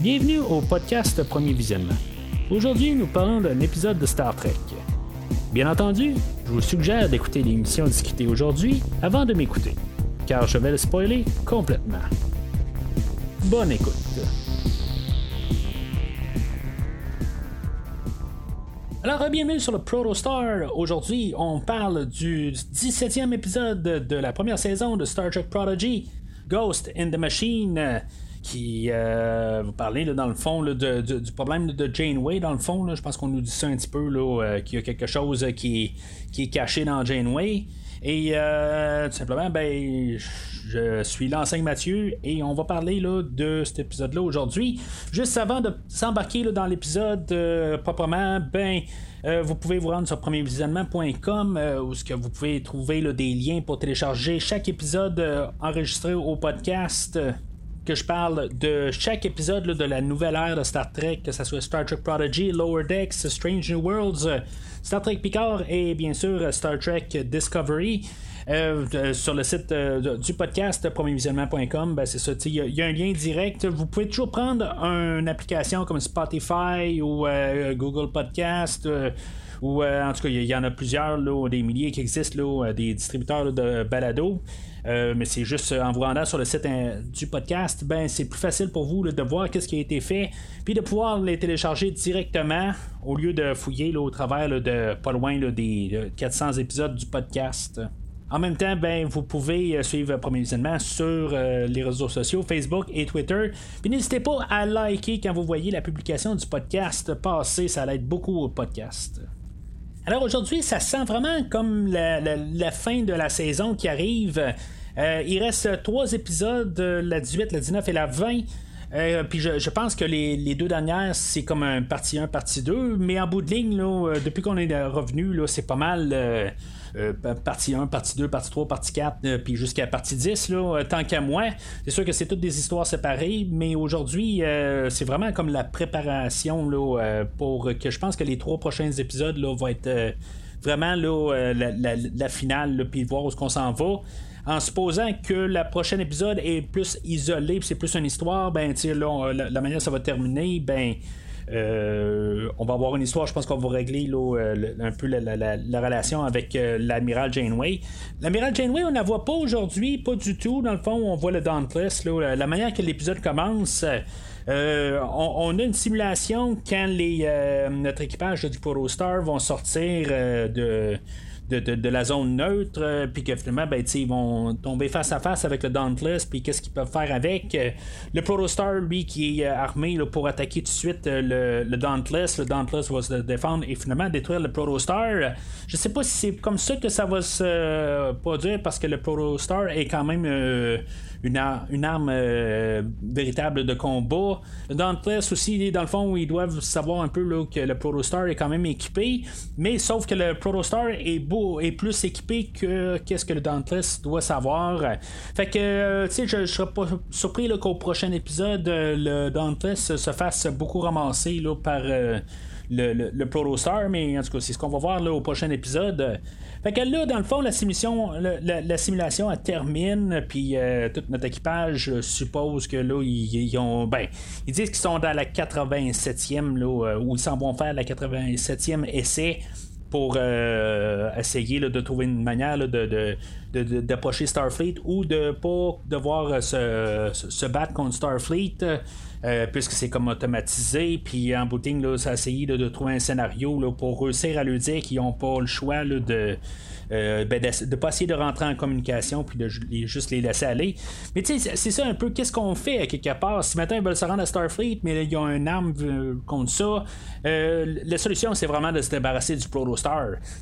Bienvenue au podcast Premier Visionnement. Aujourd'hui, nous parlons d'un épisode de Star Trek. Bien entendu, je vous suggère d'écouter l'émission discutée aujourd'hui avant de m'écouter, car je vais le spoiler complètement. Bonne écoute. Alors, bienvenue sur le Protostar. Aujourd'hui, on parle du 17e épisode de la première saison de Star Trek Prodigy, Ghost in the Machine qui euh, vous parlez dans le fond du problème de Janeway dans le fond je pense qu'on nous dit ça un petit peu euh, qu'il y a quelque chose qui, qui est caché dans Janeway et euh, tout simplement ben je suis l'enseigne Mathieu et on va parler là, de cet épisode-là aujourd'hui. Juste avant de s'embarquer dans l'épisode proprement, ben vous pouvez vous rendre sur premiervisionnement.com où ce que vous pouvez trouver des liens pour télécharger chaque épisode enregistré au podcast que je parle de chaque épisode de la nouvelle ère de Star Trek, que ce soit Star Trek Prodigy, Lower Decks, Strange New Worlds, Star Trek Picard et bien sûr Star Trek Discovery. Euh, sur le site euh, du podcast premiervisionnement.com, ben c'est ça, il y, a un lien direct. Vous pouvez toujours prendre une application comme Spotify ou euh, Google Podcast ou en tout cas, il y, en a plusieurs, des milliers qui existent, des distributeurs de balado. Euh, mais c'est juste en vous rendant sur le site du podcast, ben c'est plus facile pour vous de voir qu'est-ce qui a été fait, puis de pouvoir les télécharger directement au lieu de fouiller au travers de pas loin des 400 épisodes du podcast. En même temps, ben, vous pouvez euh, suivre Premier Visionnement sur euh, les réseaux sociaux, Facebook et Twitter. Puis n'hésitez pas à liker quand vous voyez la publication du podcast passer, ça aide beaucoup au podcast. Alors aujourd'hui, ça sent vraiment comme la, fin de la saison qui arrive. Euh, il reste trois épisodes, la 18, la 19 et la 20. Euh, puis je, pense que les, deux dernières, c'est comme un partie 1, partie 2. Mais en bout de ligne, là, euh, depuis qu'on est revenu, c'est pas mal partie 1, partie 2, partie 3, partie 4, euh, puis jusqu'à partie 10, là, euh, tant qu'à moi. C'est sûr que c'est toutes des histoires séparées, mais aujourd'hui, c'est vraiment comme la préparation là, pour que je pense que les trois prochains épisodes là, vont être vraiment là, la, finale, puis voir où est-ce qu'on s'en va en supposant que le prochain épisode est plus isolé, c'est plus une histoire, ben, là, la, la, manière ça va terminer, ben, euh, on va avoir une histoire, je pense qu'on va régler euh, un peu la, relation avec euh, l'amiral Janeway. L'amiral Janeway, on ne la voit pas aujourd'hui, pas du tout. Dans le fond, on voit le Dauntless. la manière que l'épisode commence. on, a une simulation quand notre équipage du Protostar vont sortir de de, la zone neutre, euh, puis que finalement, ben, ils vont tomber face à face avec le Dauntless, puis qu'est-ce qu'ils peuvent faire avec? Euh, le Protostar, lui, qui est euh, armé pour attaquer tout de suite le, le, Dauntless, le Dauntless va se défendre et finalement détruire le Protostar. Je sais pas si c'est comme ça que ça va se produire, parce que le Protostar est quand même une, arme véritable de combat. Le Dauntless aussi, dans le fond, ils doivent savoir un peu que le Protostar est quand même équipé, mais sauf que le Protostar est beau est plus équipé que qu'est-ce que le Dauntless doit savoir. Fait que, euh, tu sais, je, serais pas surpris qu'au prochain épisode, euh, le Dauntless se fasse beaucoup ramasser là, par euh, le, le, Protostar, mais en tout cas, c'est ce qu'on va voir là, au prochain épisode. Fait que là, dans le fond, la simulation, la, simulation elle termine, puis tout notre équipage suppose que là, ils, ont. Ben, ils disent qu'ils sont dans la 87e, là, où ils s'en vont faire la 87e essai pour euh, essayer de trouver une manière de, d'approcher Starfleet ou de pas devoir se, se battre contre Starfleet. Euh, puisque c'est comme automatisé, puis en booting, là, ça a essayé de, trouver un scénario là, pour réussir à lui dire qu'ils n'ont pas le choix de, euh, ben, pas essayer de rentrer en communication puis de juste les laisser aller. Mais tu sais, c'est ça un peu, qu'est-ce qu'on fait à quelque part? Si maintenant ils veulent se rendre à Starfleet, mais ils ont un arme euh, contre ça, euh, la solution c'est vraiment de se débarrasser du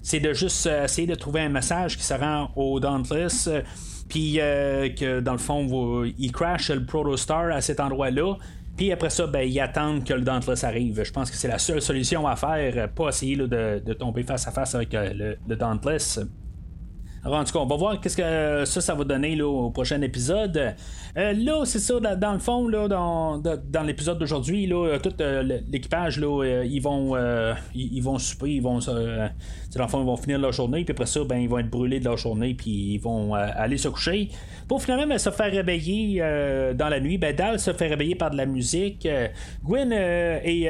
C'est de juste essayer de trouver un message qui se rend au Dauntless puis que dans le fond, il crash le Protostar à cet endroit-là. Puis après ça, ben, ils attendent que le Dauntless arrive. Je pense que c'est la seule solution à faire, pas essayer de, tomber face à face avec le, le Dauntless. Alors, en tout cas, on va voir qu'est-ce que ça, ça va donner là, au prochain épisode. Euh, là, c'est ça, dans, le fond, là, dans, dans l'épisode d'aujourd'hui, là, tout euh, l'équipage, là, euh, ils vont ils, vont souper, ils vont dans le ils vont finir leur journée, puis après ça, ben, ils vont être brûlés de leur journée, puis ils vont aller se coucher. Pour finalement ben, se faire réveiller dans la nuit, ben, Dal se fait réveiller par de la musique. Gwen et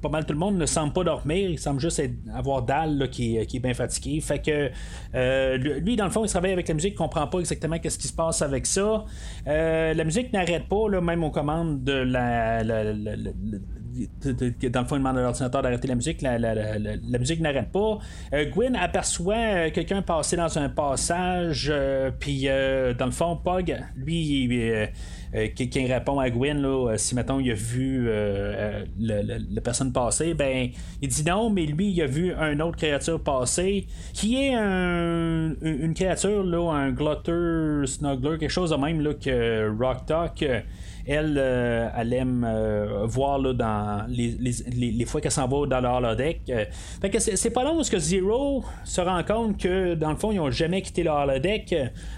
pas mal tout le monde ne semble pas dormir, il semble juste avoir Dal qui, qui, est bien fatigué. Fait que dans le fond, il se réveille avec la musique, il comprend pas exactement qu'est-ce qui se passe avec ça. Euh, la musique n'arrête pas, là, même aux commandes de la, dans le fond, il demande à l'ordinateur d'arrêter la musique. La, musique n'arrête pas. Euh, Gwyn aperçoit euh, quelqu'un passer dans un passage, puis dans le fond, Pog, lui, qui, répond à Gwyn, si maintenant il a vu la personne passer, ben il dit non, mais lui, il a vu une autre créature passer, qui est une créature, là, un glotter, snuggler, quelque chose de même là, que Rock Talk elle, euh, elle aime euh, voir là, dans les, les, fois qu'elle s'en va dans le holodeck. Euh. fait que c'est, pas long parce que Zero se rend compte que dans le fond, ils ont jamais quitté le holodeck.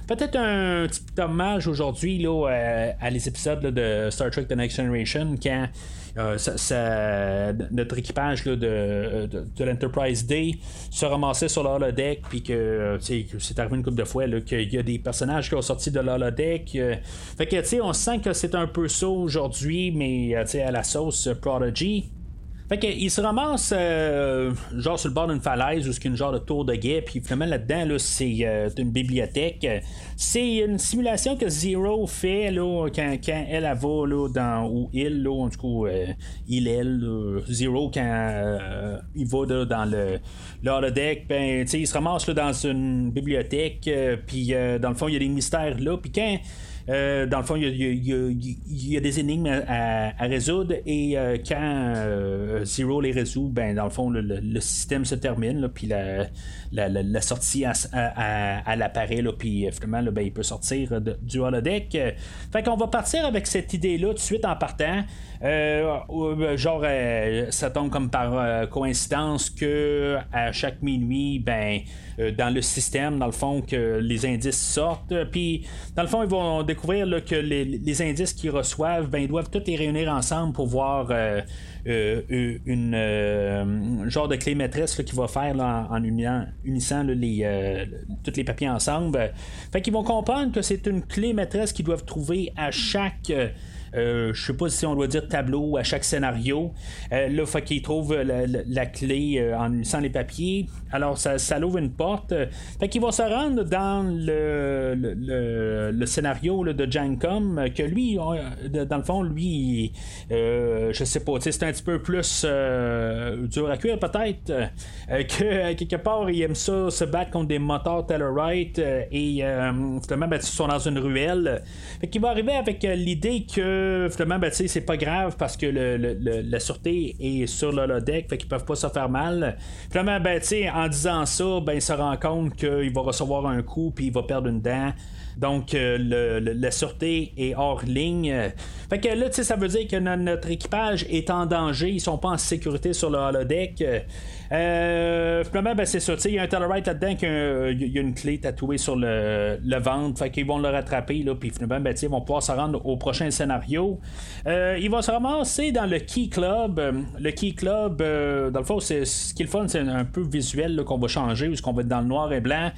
Peut-être un petit hommage aujourd'hui là, à, les épisodes de Star Trek The Next Generation quand notre équipage de, l'Enterprise Day se ramassait sur l'holodeck, puis que c'est arrivé une couple de fois qu'il y a des personnages qui ont sorti de l'holodeck. Euh. fait que tu sais, on sent que c'est un peu ça aujourd'hui, mais à la sauce Prodigy. Fait qu'il se ramasse euh, genre sur le bord d'une falaise ou ce une genre de tour de guet, puis finalement là-dedans, là, c'est euh, une bibliothèque. C'est une simulation que Zero fait là, quand, quand elle, va là, dans. ou il, là, en tout cas, euh, il, elle, Zero, quand il va là, dans le, le holodeck, ben, il se ramasse là, dans une bibliothèque, puis dans le fond, il y a des mystères là, puis quand. Euh, dans le fond, il y, a, des énigmes à, résoudre et euh, quand euh, Zero les résout, ben, dans le fond, le, système se termine, puis la, sortie à, l'appareil, puis finalement, ben, il peut sortir du holodeck. Fait qu'on va partir avec cette idée-là tout de suite en partant. genre, ça tombe comme par coïncidence que à chaque minuit, ben, dans le système, dans le fond, que les indices sortent. Puis, dans le fond, ils vont découvrir que les, indices qu'ils reçoivent, ben, ils doivent tous les réunir ensemble pour voir euh, euh, une euh, genre de clé maîtresse qui va faire en, unissant les, tous les papiers ensemble. Fait qu'ils vont comprendre que c'est une clé maîtresse qu'ils doivent trouver à chaque euh, je sais pas si on doit dire tableau à chaque scénario. Euh, là, faut qu'il trouve la, clé euh, en unissant les papiers. Alors, ça, ça l'ouvre une porte. Fait qu'il va se rendre dans le, le, scénario de Jancom, que lui, dans le fond, lui, je sais pas, c'est un petit peu plus dur à cuire peut-être, que quelque part, il aime ça se battre contre des moteurs Tellarite et finalement, ben, ils sont dans une ruelle. Fait qu'il va arriver avec l'idée que finalement, ben, c'est pas grave parce que la sûreté est sur le deck, fait qu'ils peuvent pas se faire mal. Finalement, ben, en disant ça, ben, il se rend compte qu'il va recevoir un coup puis il va perdre une dent. Donc, euh, la sûreté est hors ligne. Fait que là, ça veut dire que notre équipage est en danger. Ils sont pas en sécurité sur le holodeck. Euh, finalement, ben, c'est ça. Il y a un Tellarite là-dedans qui a, une clé tatouée sur le, ventre. Fait qu'ils vont le rattraper. Là, puis finalement, ben, ils vont pouvoir se rendre au prochain scénario. Euh, ils vont se ramasser dans le Key Club. Le Key Club, euh, dans le fond, c'est, ce qui est le fun, c'est un peu visuel qu'on va changer, où qu'on va être dans le noir et blanc.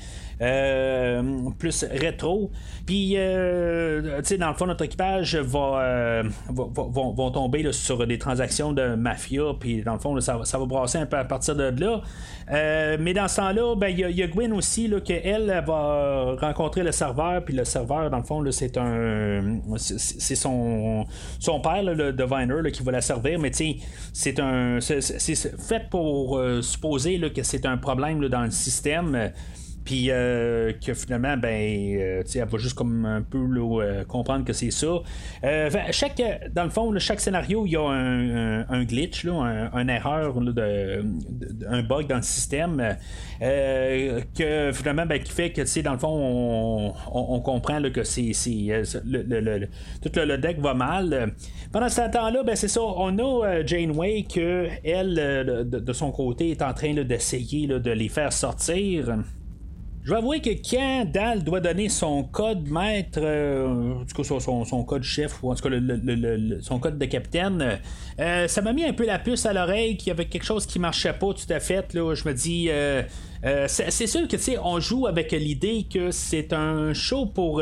Plus rétro. Puis, euh, tu sais, dans le fond, notre équipage va, vont, tomber sur des transactions de mafia. Puis, dans le fond, ça, ça, va brasser un peu à partir de là. Euh, mais dans ce temps-là, ben, il y, a Gwen aussi, qu'elle va rencontrer le serveur, puis le serveur, dans le fond, c'est un. C'est son, son père, le Diviner, qui va la servir, mais tu sais, c'est un. C'est fait pour euh, supposer que c'est un problème dans le système. Puis euh, que finalement, ben, euh, elle va juste comme un peu euh, comprendre que c'est ça. chaque, dans le fond, chaque scénario, il y a un, glitch, là, un, erreur, de, un bug dans le système que finalement, ben, qui fait que dans le fond, on, comprend que c'est, le, tout le, deck va mal. Pendant ce temps-là, ben, c'est ça, on a Janeway que elle, de, son côté, est en train d'essayer de les faire sortir. Je vais avouer que quand Dal doit donner son code maître, en tout cas son, code chef, ou en tout cas son code de capitaine, ça m'a mis un peu la puce à l'oreille qu'il y avait quelque chose qui marchait pas tout à fait. Là. Je me dis, c'est sûr que on joue avec l'idée que c'est un show pour,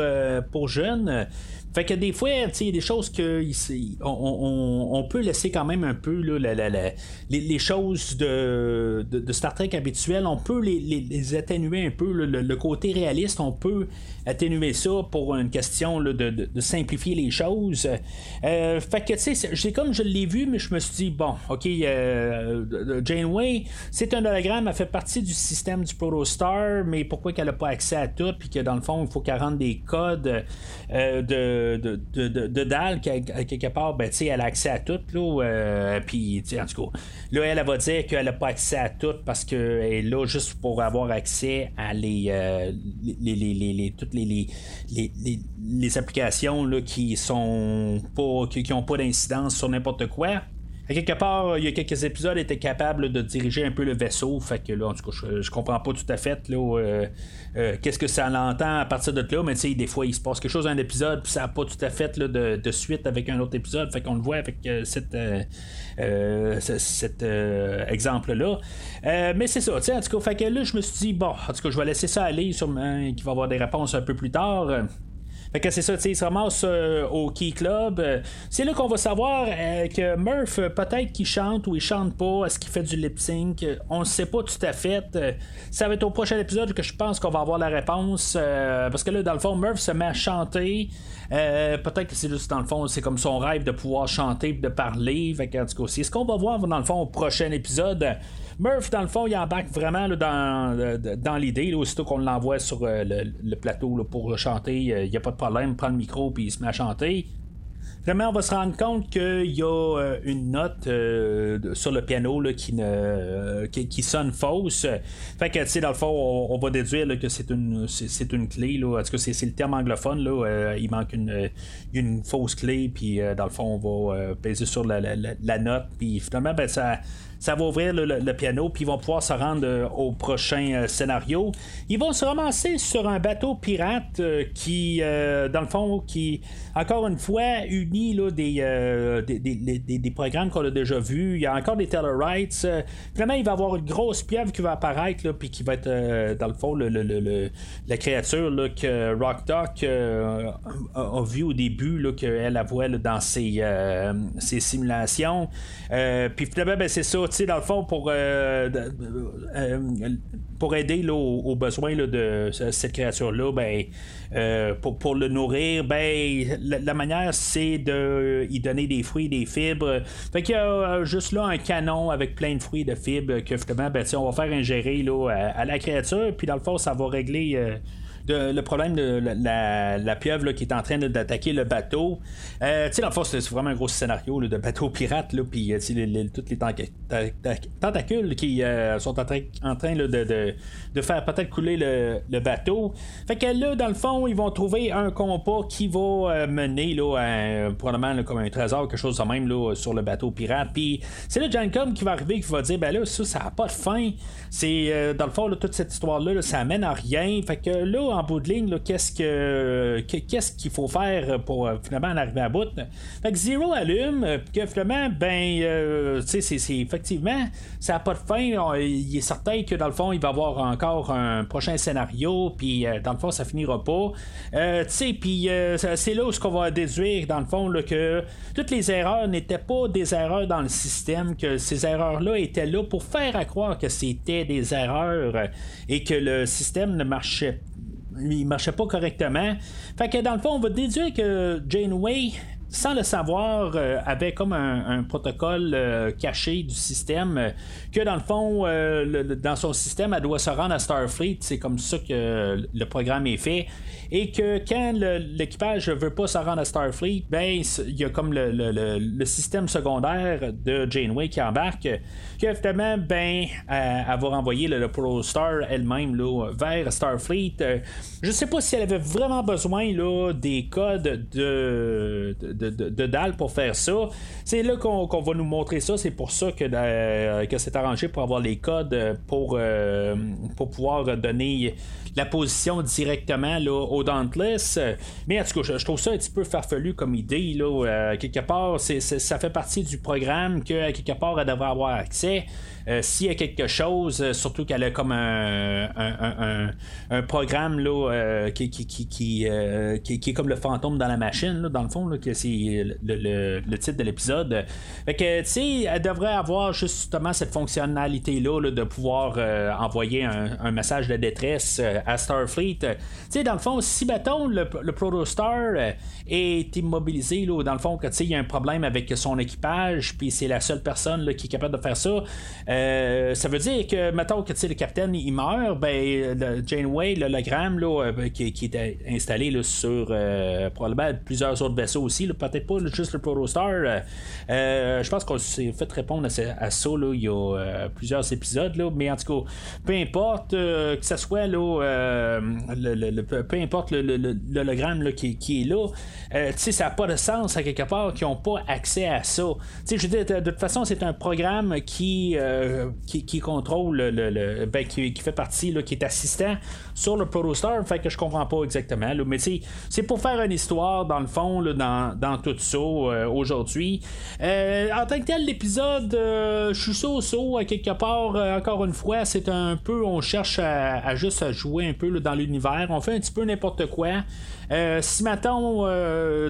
pour jeunes. Fait que des fois, il y a des choses que on, peut laisser quand même un peu les, choses de, Star Trek habituelles, on peut les, atténuer un peu. le, côté réaliste, on peut atténuer ça pour une question de, simplifier les choses. Euh, fait que tu sais, comme je l'ai vu, mais je me suis dit, bon, ok, euh, Janeway, c'est un hologramme, elle fait partie du système du Protostar, mais pourquoi qu'elle n'a pas accès à tout, puis que dans le fond, il faut qu'elle rende des codes euh, de de, de, de, Dal, quelque part, ben, elle a accès à tout. Là, euh, puis, en tout cas, là, elle, va dire qu'elle n'a pas accès à tout parce qu'elle est là juste pour avoir accès à les, euh, les, les, les, toutes les, les, applications là, qui sont pas qui n'ont pas d'incidence sur n'importe quoi. À quelque part, il y a quelques épisodes, était capable de diriger un peu le vaisseau. Fait que là, en tout cas, je, comprends pas tout à fait là, euh, euh, qu'est-ce que ça l'entend à partir de là. Mais tu sais, des fois, il se passe quelque chose dans un épisode, puis ça n'a pas tout à fait là, de, suite avec un autre épisode. Fait qu'on le voit avec euh, cette, cet exemple-là. mais c'est ça, tu sais, en tout cas, fait que là, je me suis dit, bon, en tout cas, je vais laisser ça aller, sûrement qu'il va avoir des réponses un peu plus tard. Fait que c'est ça, il se ramasse euh, au Key Club. c'est là qu'on va savoir euh, que Murph, peut-être qu'il chante ou il chante pas, est-ce qu'il fait du lip sync? On ne sait pas tout à fait. ça va être au prochain épisode que je pense qu'on va avoir la réponse. Euh, parce que là, dans le fond, Murph se met à chanter. peut-être que c'est juste dans le fond, c'est comme son rêve de pouvoir chanter de parler. Fait que, en tout cas, c'est ce qu'on va voir dans le fond au prochain épisode. Murph, dans le fond, il embarque vraiment dans, dans l'idée, aussitôt qu'on l'envoie sur euh, le, plateau pour chanter, euh, il n'y a pas de problème, il prend le micro puis il se met à chanter. Vraiment, on va se rendre compte qu'il y a euh, une note sur le piano qui, ne, qui, sonne fausse. Fait que, tu sais, dans le fond, on, va déduire que c'est une, c'est, une clé. Là. En tout cas, c'est, le terme anglophone. Là. il manque une, une fausse clé. Puis, dans le fond, on va peser sur la, la note. Puis, finalement, ben, ça ça va ouvrir le, piano, puis ils vont pouvoir se rendre euh, au prochain euh, scénario. Ils vont se ramasser sur un bateau pirate euh, qui, dans le fond, qui, encore une fois, unit là, des, des, des, programmes qu'on a déjà vus. Il y a encore des Tellerites. finalement, il va y avoir une grosse pieuvre qui va apparaître, puis qui va être, dans le fond, le, la créature que Rock Doc a, vu au début, qu'elle la voit dans ses, ses simulations. puis finalement, ben, c'est ça dans le fond, pour, euh, euh, pour aider aux, besoins de cette créature-là, ben, euh, pour, le nourrir, ben, la, manière, c'est de y donner des fruits, des fibres. Fait qu'il y a juste là un canon avec plein de fruits de fibres que finalement, ben, on va faire ingérer là, à, la créature, puis dans le fond, ça va régler le problème de la, la, pieuvre qui est en train d'attaquer le bateau. Euh, tu sais, dans le c'est vraiment un gros scénario de bateau pirate, là, puis euh, les, toutes les tentacules qui euh, sont en train, de, de, faire peut-être couler le, bateau. Fait que là, dans le fond, ils vont trouver un compas qui va mener là, probablement comme un trésor, quelque chose de même sur le bateau pirate. Puis c'est là Jancom qui va arriver, qui va dire ben là, ça, ça n'a pas de fin. C'est dans le fond, toute cette histoire-là, ça amène à rien. Fait que là, en bout de ligne, qu'est-ce que qu'est-ce qu'il faut faire pour euh, finalement en arriver à bout. Fait que Zero allume, euh, que finalement, ben, euh, tu sais, c'est effectivement, ça n'a pas de fin. Il est certain que dans le fond, il va y avoir encore un prochain scénario, puis dans le fond, ça finira pas. tu sais, puis c'est là où ce qu'on va déduire, dans le fond, que toutes les erreurs n'étaient pas des erreurs dans le système, que ces erreurs-là étaient là pour faire à croire que c'était des erreurs et que le système ne marchait pas il marchait pas correctement. Fait que dans le fond, on va déduire que Janeway sans le savoir, euh, avait comme un, protocole euh, caché du système euh, que dans le fond, dans son système, elle doit se rendre à Starfleet. C'est comme ça que le programme est fait. Et que quand l'équipage ne veut pas se rendre à Starfleet, ben il y a comme le, système secondaire de Janeway qui embarque. Que finalement, ben, elle, va renvoyer le, Pro Star elle-même vers Starfleet. je sais pas si elle avait vraiment besoin là, des codes de de, dalles pour faire ça. C'est là qu'on, va nous montrer ça. C'est pour ça que, que c'est arrangé pour avoir les codes pour, pour pouvoir donner la position directement là, au Dauntless. Mais en tout cas, je, trouve ça un petit peu farfelu comme idée. Là, quelque part, ça fait partie du programme que quelque part elle devrait avoir accès. Euh, s'il y a quelque chose, euh, surtout qu'elle a comme un, un, programme là, euh, qui, qui, qui, qui, est comme le fantôme dans la machine, dans le fond, que c'est le, titre de l'épisode. Fait que, tu sais, elle devrait avoir justement cette fonctionnalité-là de pouvoir envoyer un, message de détresse à Starfleet. Tu sais, dans le fond, si, bâton le, le Protostar est immobilisé, là, dans le fond, que, il y a un problème avec son équipage, puis c'est la seule personne qui est capable de faire ça, euh, ça veut dire que, mettons que le capitaine il meurt, ben, le Janeway, l'hologramme là, euh, qui, qui était installé sur euh, probablement plusieurs autres vaisseaux aussi, peut-être pas juste le Protostar. je pense qu'on s'est fait répondre à, ça là, il y a plusieurs épisodes, là, mais en tout cas, peu importe que ce soit là, le, peu importe l'hologramme qui, qui, est là, ça n'a pas de sens à quelque part qu'ils n'ont pas accès à ça. je de toute façon, c'est un programme qui euh, qui, contrôle le, ben, qui, fait partie, là, qui est assistant sur le Protostar, fait que je comprends pas exactement. Mais c'est pour faire une histoire, dans le fond, là, dans, dans, tout ça euh, aujourd'hui. Euh, en tant que tel, l'épisode, je suis à quelque part, encore une fois, c'est un peu, on cherche à, juste à jouer un peu dans l'univers, on fait un petit peu n'importe quoi. si maintenant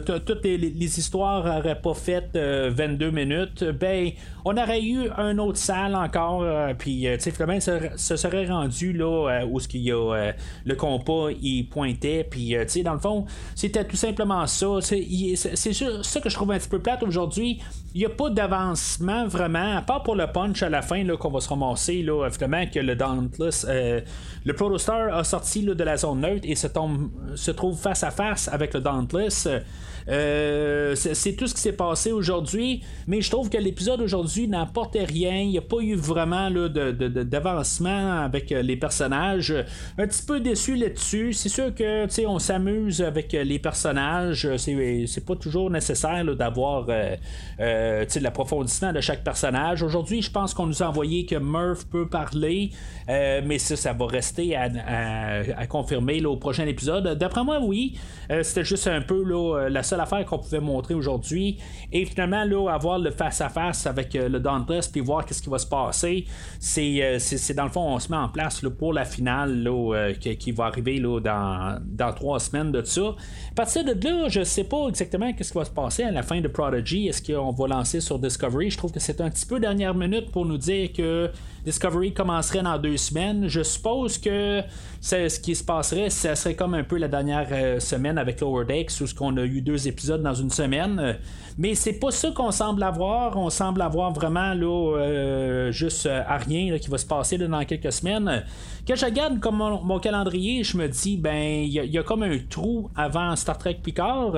toutes les, histoires n'auraient pas fait 22 minutes, ben on aurait eu un autre salle encore, euh, puis euh, tu sais, ça, serait rendu là euh, où ce qu'il y a le compas il pointait, puis tu sais, dans le fond, c'était tout simplement ça. Ça que je trouve un petit peu plate aujourd'hui. Il n'y a pas d'avancement vraiment, à part pour le punch à la fin qu'on va se ramasser, là, évidemment, que le Dauntless, le Protostar a sorti de la zone neutre et se trouve face à face avec le Dauntless. Euh, c'est tout ce qui s'est passé aujourd'hui, mais je trouve que l'épisode aujourd'hui n'apportait rien. Il n'y a pas eu vraiment d'avancement avec euh, les personnages. Un petit peu déçu là-dessus. C'est sûr que on s'amuse avec euh, les personnages. C'est pas toujours nécessaire d'avoir euh, l'approfondissement de chaque personnage. Aujourd'hui, je pense qu'on nous a envoyé que Murph peut parler, mais ça, ça va rester à, confirmer au prochain épisode. D'après moi, oui. C'était juste un peu la seule affaire qu'on pouvait montrer aujourd'hui. Et finalement, là, avoir le face-à-face avec euh, le Dauntless puis voir qu'est-ce qui va se passer, euh, c'est, dans le fond, on se met en place là, pour la finale là, euh, qui, va arriver là, dans, dans trois semaines de ça. À partir de là, je sais pas exactement qu'est-ce qui va se passer à la fin de Prodigy? Est-ce qu'on va lancer sur Discovery? Je trouve que c'est un petit peu dernière minute pour nous dire que Discovery commencerait dans deux semaines. Je suppose que ce qui se passerait, ça serait comme un peu la dernière euh, semaine avec Lower Decks où on a eu deux épisodes dans une semaine. Mais c'est pas ça qu'on semble avoir. On semble avoir vraiment là, euh, juste euh, rien qui va se passer dans quelques semaines. Quand je regarde comme mon, calendrier, je me dis ben il y, a comme un trou avant Star Trek Picard.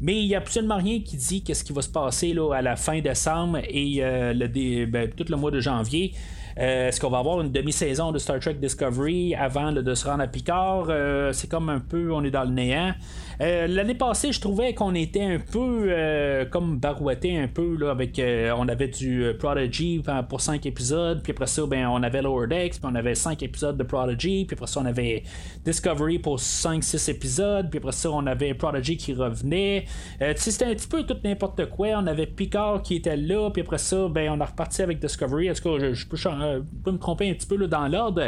Mais il n'y a absolument rien qui dit qu'est-ce qui va se passer là, à la fin décembre et le, ben, tout le mois de janvier. Euh, est-ce qu'on va avoir une demi-saison de Star Trek Discovery avant de se rendre à Picard? Euh, c'est comme un peu, on est dans le néant. Euh, l'année passée, je trouvais qu'on était un peu comme barouetté un peu là, avec on avait du Prodigy pour 5 épisodes, puis après ça, ben, on avait Lower Decks, puis on avait 5 épisodes de Prodigy, puis après ça, on avait Discovery pour 5-6 épisodes, puis après ça, on avait Prodigy qui revenait. c'était un petit peu tout n'importe quoi. On avait Picard qui était là, puis après ça, ben, on a reparti avec Discovery. Est-ce que je, peux, me tromper un petit peu là, dans l'ordre?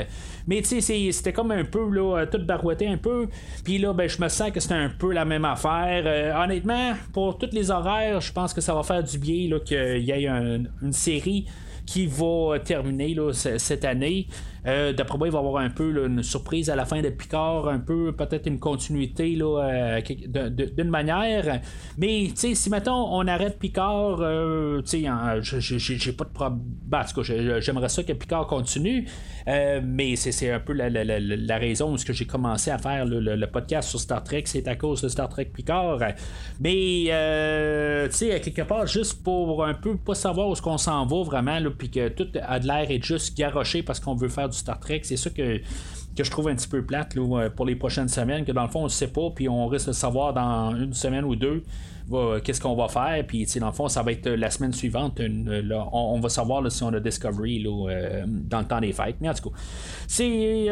Mais tu sais, c'était comme un peu là, tout barouetté un peu. Puis là, ben, je me sens que c'était un peu la même affaire. Euh, honnêtement, pour tous les horaires, je pense que ça va faire du bien qu'il y ait une série qui va terminer cette année. Euh, d'après moi, il va y avoir un peu une surprise à la fin de Picard, un peu peut-être une continuité euh, d'une manière. Mais si mettons on arrête Picard, euh, j'ai pas de problème. Ben, j'aimerais ça que Picard continue. mais c'est un peu la, raison où j'ai commencé à faire le, podcast sur Star Trek, c'est à cause de Star Trek Picard. Mais tu sais, quelque part, juste pour un peu pas savoir où est-ce qu'on s'en va vraiment, puis que tout a de l'air est juste garoché parce qu'on veut faire du Star Trek. C'est ça que, que je trouve un petit peu plate là, pour les prochaines semaines, que dans le fond, on ne sait pas, puis on risque de savoir dans une semaine ou deux. qu'est-ce qu'on va faire. Puis, dans le fond, ça va être la semaine suivante. on, va savoir si on a Discovery là, dans le temps des fêtes. Mais en tout cas, c'est,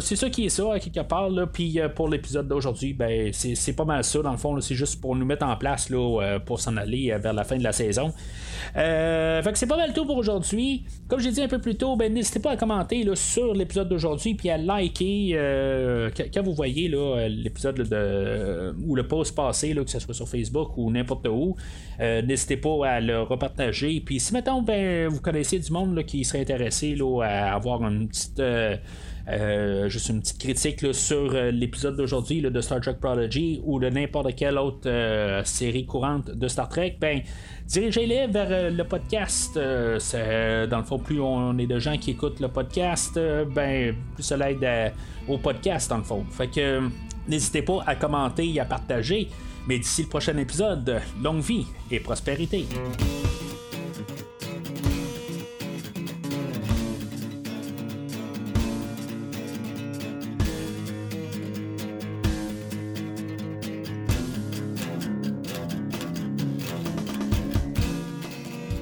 c'est ça qui est ça, à quelque part. Puis pour l'épisode d'aujourd'hui, ben, c'est, pas mal ça. Dans le fond, c'est juste pour nous mettre en place là, pour s'en aller vers la fin de la saison. Fait que c'est pas mal tout pour aujourd'hui. Comme j'ai dit un peu plus tôt, ben, n'hésitez pas à commenter là, sur l'épisode d'aujourd'hui, puis à liker quand vous voyez là, l'épisode de, ou le post passé, là, que ce soit sur Facebook ou n'importe où. n'hésitez pas à le repartager. Puis si mettons, ben, vous connaissez du monde qui serait intéressé à avoir une petite. Euh, euh, juste une petite critique sur euh, l'épisode d'aujourd'hui de Star Trek Prodigy ou de n'importe quelle autre série courante de Star Trek, ben dirigez-les vers le podcast. dans le fond, plus on est de gens qui écoutent le podcast, ben plus ça l'aide au podcast dans le fond. Fait n'hésitez pas à commenter et à partager. Mais d'ici le prochain épisode, longue vie et prospérité.